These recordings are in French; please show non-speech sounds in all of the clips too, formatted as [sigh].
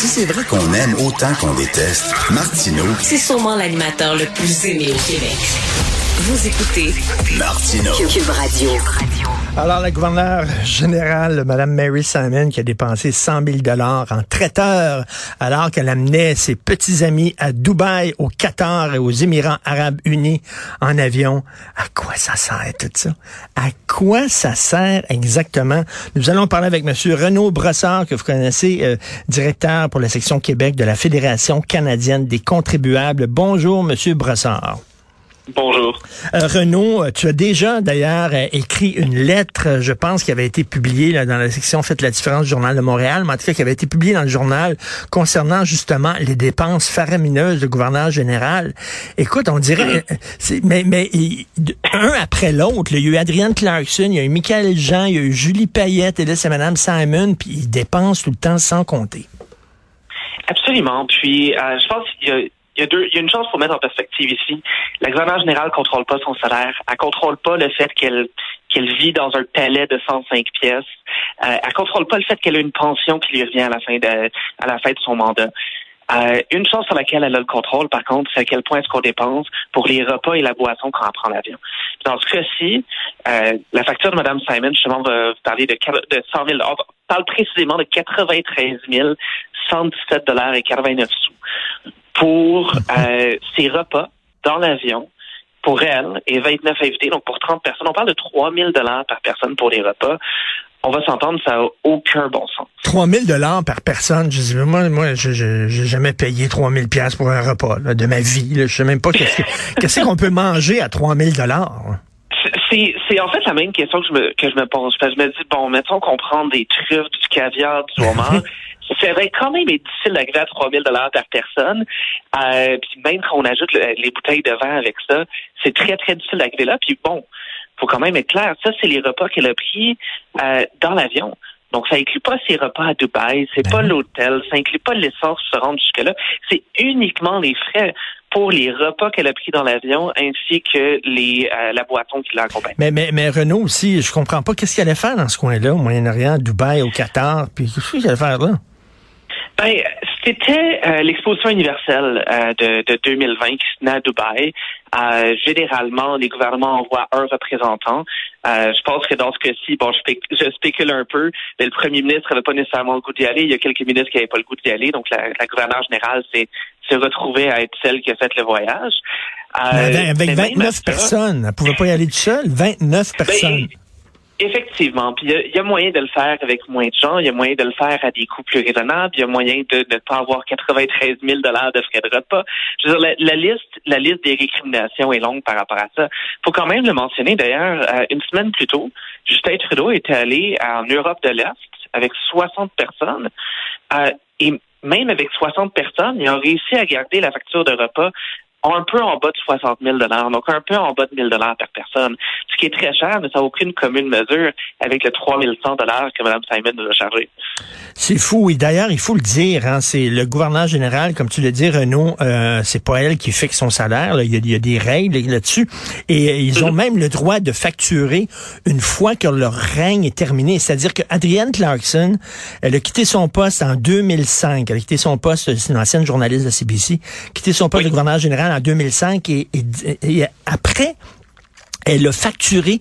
Si c'est vrai qu'on aime autant qu'on déteste, Martineau, C'est sûrement l'animateur le plus aimé au Québec. Vous écoutez Martineau. Cube Radio. Alors, la gouverneure générale, Mme Mary Simon, qui a dépensé 100 000 dollars en traiteur alors qu'elle amenait ses petits amis à Dubaï, au Qatar et aux Émirats arabes unis en avion. À quoi ça sert tout ça? À quoi ça sert exactement? Nous allons parler avec M. Renaud Brossard, que vous connaissez, euh, directeur pour la section Québec de la Fédération canadienne des contribuables. Bonjour, M. Brossard. Bonjour. Euh, Renaud, euh, tu as déjà d'ailleurs euh, écrit une lettre, je pense, qui avait été publiée là, dans la section Faites la différence du Journal de Montréal, mais en tout cas qui avait été publiée dans le journal concernant justement les dépenses faramineuses du gouverneur général. Écoute, on dirait, mais, un après l'autre, il y a eu Adrienne Clarkson, il y a eu Michael Jean, il y a eu Julie Payette, et là c'est Mme Simon, puis ils dépensent tout le temps sans compter. Absolument. Puis, euh, je pense qu'il y a, il y a deux, il y a une chose pour mettre en perspective ici. La gouverneure générale contrôle pas son salaire. Elle contrôle pas le fait qu'elle qu'elle vit dans un palais de 105 pièces. Euh, elle contrôle pas le fait qu'elle a une pension qui lui revient à la fin de à la fin de son mandat. Euh, une chose sur laquelle elle a le contrôle, par contre, c'est à quel point est-ce qu'on dépense pour les repas et la boisson quand on prend l'avion. Dans ce cas-ci, euh, la facture de Mme Simon, justement, va parler de, quar- de 100 000 On parle précisément de 93 117 dollars et 89 sous pour euh, ses repas dans l'avion pour elle et 29 invités, donc pour 30 personnes. On parle de 3 000 dollars par personne pour les repas. On va s'entendre, ça n'a aucun bon sens. 3000 dollars par personne. Je dis, moi, moi, je, j'ai jamais payé 3000 pièces pour un repas là, de ma vie. Là. Je sais même pas qu'est-ce, que- [laughs] qu'est-ce qu'on peut manger à 3000 dollars. C'est, c'est en fait la même question que je me, que je me pose. Parce que je me dis, bon, mettons qu'on prend des truffes, du caviar, du homard. [laughs] Ça va quand même être difficile d'arriver à 3000 dollars par personne. Euh, puis même quand on ajoute le- les bouteilles de vin avec ça, c'est très, très difficile d'arriver là. Puis bon, faut quand même être clair. Ça, c'est les repas qu'elle a pris euh, dans l'avion. Donc, ça inclut pas ses repas à Dubaï, c'est Ben pas oui. l'hôtel, ça inclut pas l'essence pour se rendre jusque-là. C'est uniquement les frais pour les repas qu'elle a pris dans l'avion ainsi que les euh, la boisson qui l'accompagne. Mais, mais, mais Renault aussi, je comprends pas qu'est-ce qu'il allait faire dans ce coin-là, au Moyen-Orient, Dubaï, au Qatar, puis qu'est-ce qu'il allait faire là? Ben, c'était euh, l'exposition universelle euh, de, de 2020 qui se tenait à Dubaï. Euh, généralement, les gouvernements envoient un représentant. Euh, je pense que dans ce cas-ci, bon, je, spéc- je spécule un peu, mais le premier ministre n'avait pas nécessairement le goût d'y aller. Il y a quelques ministres qui n'avaient pas le goût d'y aller. Donc, la, la gouverneure générale s'est s'est retrouvée à être celle qui a fait le voyage. Euh, Mais avec mais avec même à 29 ça- personnes, elle pouvait pas y aller toute seule. 29 personnes. Ben, Effectivement. Puis il y a- il y, a moyen de le faire avec moins de gens. Il y a moyen de le faire à des coûts plus raisonnables. Il y a moyen de ne pas avoir 93 000 dollars de frais de repas. Je veux dire, la, la liste, la liste des récriminations est longue par rapport à ça. faut quand même le mentionner. D'ailleurs, euh, une semaine plus tôt, Justin Trudeau était allé en Europe de l'Est avec 60 personnes. Euh, et même avec 60 personnes, il a réussi à garder la facture de repas un peu en bas de 60 000 donc un peu en bas de 1000 par personne, ce qui est très cher, mais ça n'a aucune commune mesure avec le 3100 que Mme Simon nous a chargé. C'est fou. Et d'ailleurs, il faut le dire, hein, c'est le gouverneur général, comme tu le dis, Renaud, euh, c'est pas elle qui fixe son salaire. là. Il, y a, il y a des règles là-dessus. Et euh, ils ont même le droit de facturer une fois que leur règne est terminé. C'est-à-dire que Adrienne Clarkson, elle a quitté son poste en 2005. Elle a quitté son poste, c'est une ancienne journaliste de CBC, quitté son poste de gouverneur général en 2005 et, et- et après, elle a facturé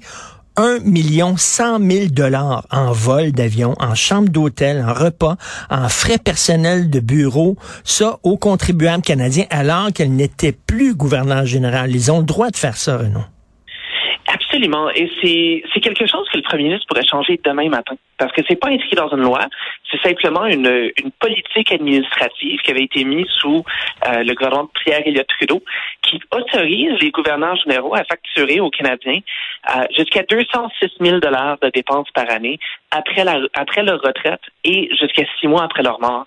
1 million 100 000 dollars en vol d'avion, en chambre d'hôtel, en repas, en frais personnels de bureau, ça aux contribuables canadiens, alors qu'elle n'était plus gouverneur général. Ils ont le droit de faire ça, Renaud. Absolument. Et c'est, quelque chose que le premier ministre pourrait changer demain matin. Parce que c'est pas inscrit dans une loi. C'est simplement une, une politique administrative qui avait été mise sous euh, le gouvernement de Pierre Elliott Trudeau, qui autorise les gouverneurs généraux à facturer aux Canadiens euh, jusqu'à 206 000 dollars de dépenses par année après la, après leur retraite et jusqu'à six mois après leur mort.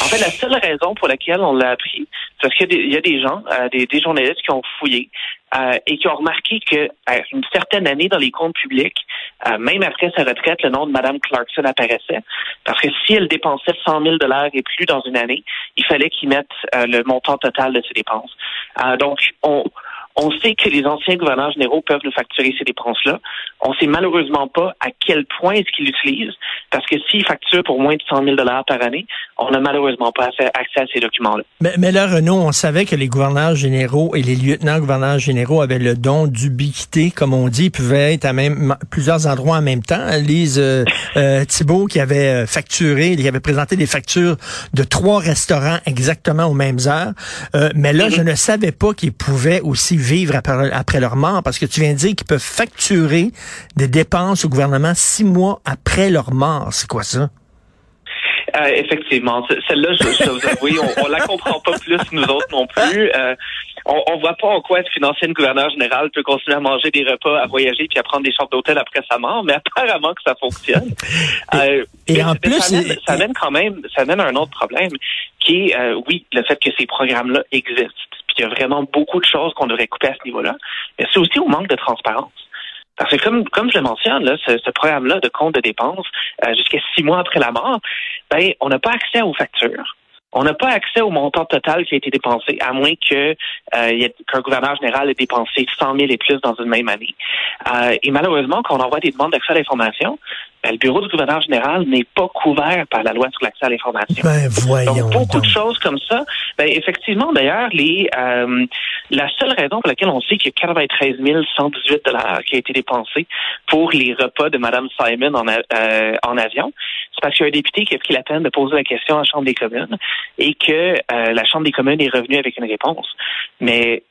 En fait, la seule raison pour laquelle on l'a appris, c'est parce qu'il y a des, gens, euh, des, des journalistes qui ont fouillé euh, et qui ont remarqué que à une certaine année dans les comptes publics, euh, même après sa retraite, le nom de Mme Clarkson apparaissait. Parce que si elle dépensait 100 000 dollars et plus dans une année, il fallait qu'ils mettent euh, le montant total de ses dépenses. Euh, donc, on, On sait que les anciens gouverneurs généraux peuvent nous facturer ces dépenses-là. On ne sait malheureusement pas à quel point est-ce qu'ils l'utilisent, parce que s'ils facturent pour moins de 100 000 par année, on n'a malheureusement pas accès à ces documents-là. Mais, mais là, Renaud, on savait que les gouverneurs généraux et les lieutenants-gouverneurs généraux avaient le don d'ubiquité, comme on dit, ils pouvaient être à même plusieurs endroits en même temps. Lise euh, [laughs] euh Thibault, qui avait euh, facturé, qui avait présenté des factures de trois restaurants exactement aux mêmes heures. Euh, mais là, je ne savais pas qu'ils pouvaient aussi vivre après, après leur mort, parce que tu viens de dire qu'ils peuvent facturer des dépenses au gouvernement six mois après leur mort. C'est quoi ça? Euh, effectivement, celle-là, je, je vous avoue, on, on la comprend pas plus nous autres non plus. Euh, on, on voit pas en quoi être une ancienne gouverneure générale peut continuer à manger des repas, à voyager puis à prendre des chambres d'hôtel après sa mort, mais apparemment que ça fonctionne. et, euh, en plus, ça mène, ça mène, quand même, ça mène à un autre problème qui est, euh, oui, le fait que ces programmes-là existent. Puis il y a vraiment beaucoup de choses qu'on devrait couper à ce niveau-là, mais c'est aussi au manque de transparence. Parce que comme, comme je le mentionne, là, ce, ce programme-là de compte de dépenses, euh, jusqu'à six mois après la mort, ben, on n'a pas accès aux factures. On n'a pas accès au montant total qui a été dépensé, à moins que euh, qu'un gouverneur général ait dépensé 100 000 et plus dans une même année. Euh, et malheureusement, quand on envoie des demandes d'accès à l'information, ben, le bureau du gouverneur général n'est pas couvert par la loi sur l'accès à l'information. Ben, voyons donc, beaucoup de choses comme ça. Ben, effectivement, d'ailleurs, les euh, la seule raison pour laquelle on sait qu'il y a 93 118 dollars qui a été dépensé pour les repas de Mme Simon en, euh, en avion, c'est parce qu'il y a un député qui a pris la peine de poser la question à la Chambre des communes et que euh, la Chambre des communes est revenue avec une réponse. Mais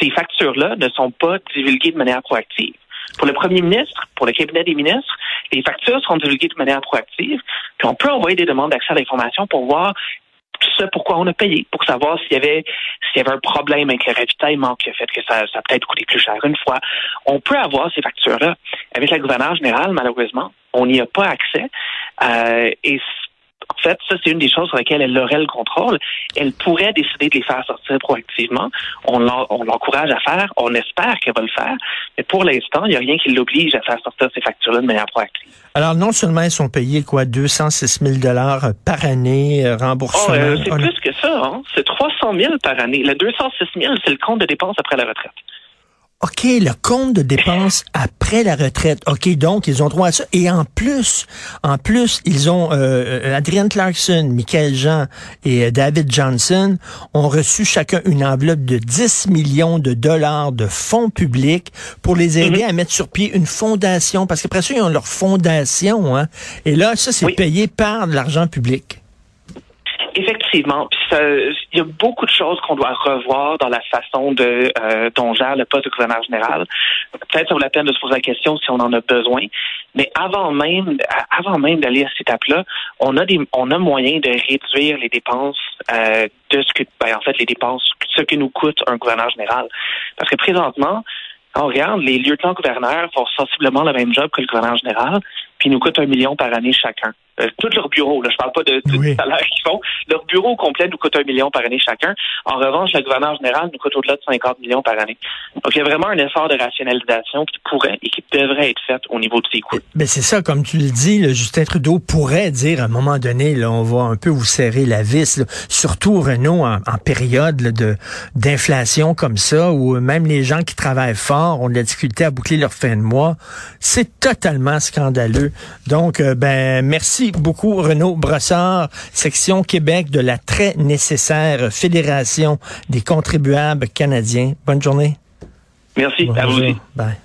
ces factures-là ne sont pas divulguées de manière proactive. Pour le premier ministre, pour le cabinet des ministres, les factures seront divulguées de manière proactive, puis on peut envoyer des demandes d'accès à l'information pour voir ce pourquoi on a payé, pour savoir s'il y avait s'il y avait un problème avec le ravitaillement qui a fait que ça, a peut-être coûté plus cher une fois. On peut avoir ces factures-là. Avec la gouverneure générale, malheureusement, on n'y a pas accès. Euh, et fait, ça, c'est une des choses sur lesquelles elle aurait le contrôle. Elle pourrait décider de les faire sortir proactivement. On l'encourage à faire. On espère qu'elle va le faire. Mais pour l'instant, il n'y a rien qui l'oblige à faire sortir ces factures-là de manière proactive. Alors, non seulement ils sont payés, quoi, 206 000 dollars par année, euh, remboursement. Oh, euh, c'est plus que ça, hein? C'est 300 000 par année. Le 206 000, c'est le compte de dépenses après la retraite. OK, le compte de dépenses après la retraite. OK, donc ils ont droit à ça. Et en plus, en plus, ils ont euh, euh Adrienne Clarkson, Michael Jean et euh, David Johnson ont reçu chacun une enveloppe de 10 millions de dollars de fonds publics pour les aider mhm. à mettre sur pied une fondation. Parce qu'après ça, ils ont leur fondation. Hein, et là, ça, c'est payé par de l'argent public. Effectivement. il y a beaucoup de choses qu'on doit revoir dans la façon de euh, dont gère le poste de gouverneur général. Peut-être ça vaut la peine de se poser la question si on en a besoin. Mais avant même, avant même d'aller à cette étape-là, on a des, on a moyen de réduire les dépenses euh, de ce que, ben, en fait, les dépenses, ce que nous coûte un gouverneur général. Parce que présentement, on regarde, les lieutenants-gouverneurs font sensiblement le même job que le gouverneur général, puis nous coûtent un million par année chacun. Euh, tout leur bureau, là, je parle pas de, de du salaire qu'ils font. Leur bureau complet nous coûte un million par année chacun. En revanche, le gouverneur général nous coûte au-delà de 50 millions par année. Donc, il y a vraiment un effort de rationalisation qui pourrait et qui devrait être fait au niveau de ces coûts. Mais c'est ça, comme tu le dis, le Justin Trudeau pourrait dire à un moment donné, là, on va un peu vous serrer la vis, surtout Renault en, période de d'inflation comme ça, où même les gens qui travaillent fort ont de la difficulté à boucler leur fin de mois. C'est totalement scandaleux. Donc, euh, ben, merci beaucoup, Renaud Brossard, section Québec de la très nécessaire Fédération des contribuables canadiens. Bonne journée. Merci. À vous aussi. Bye.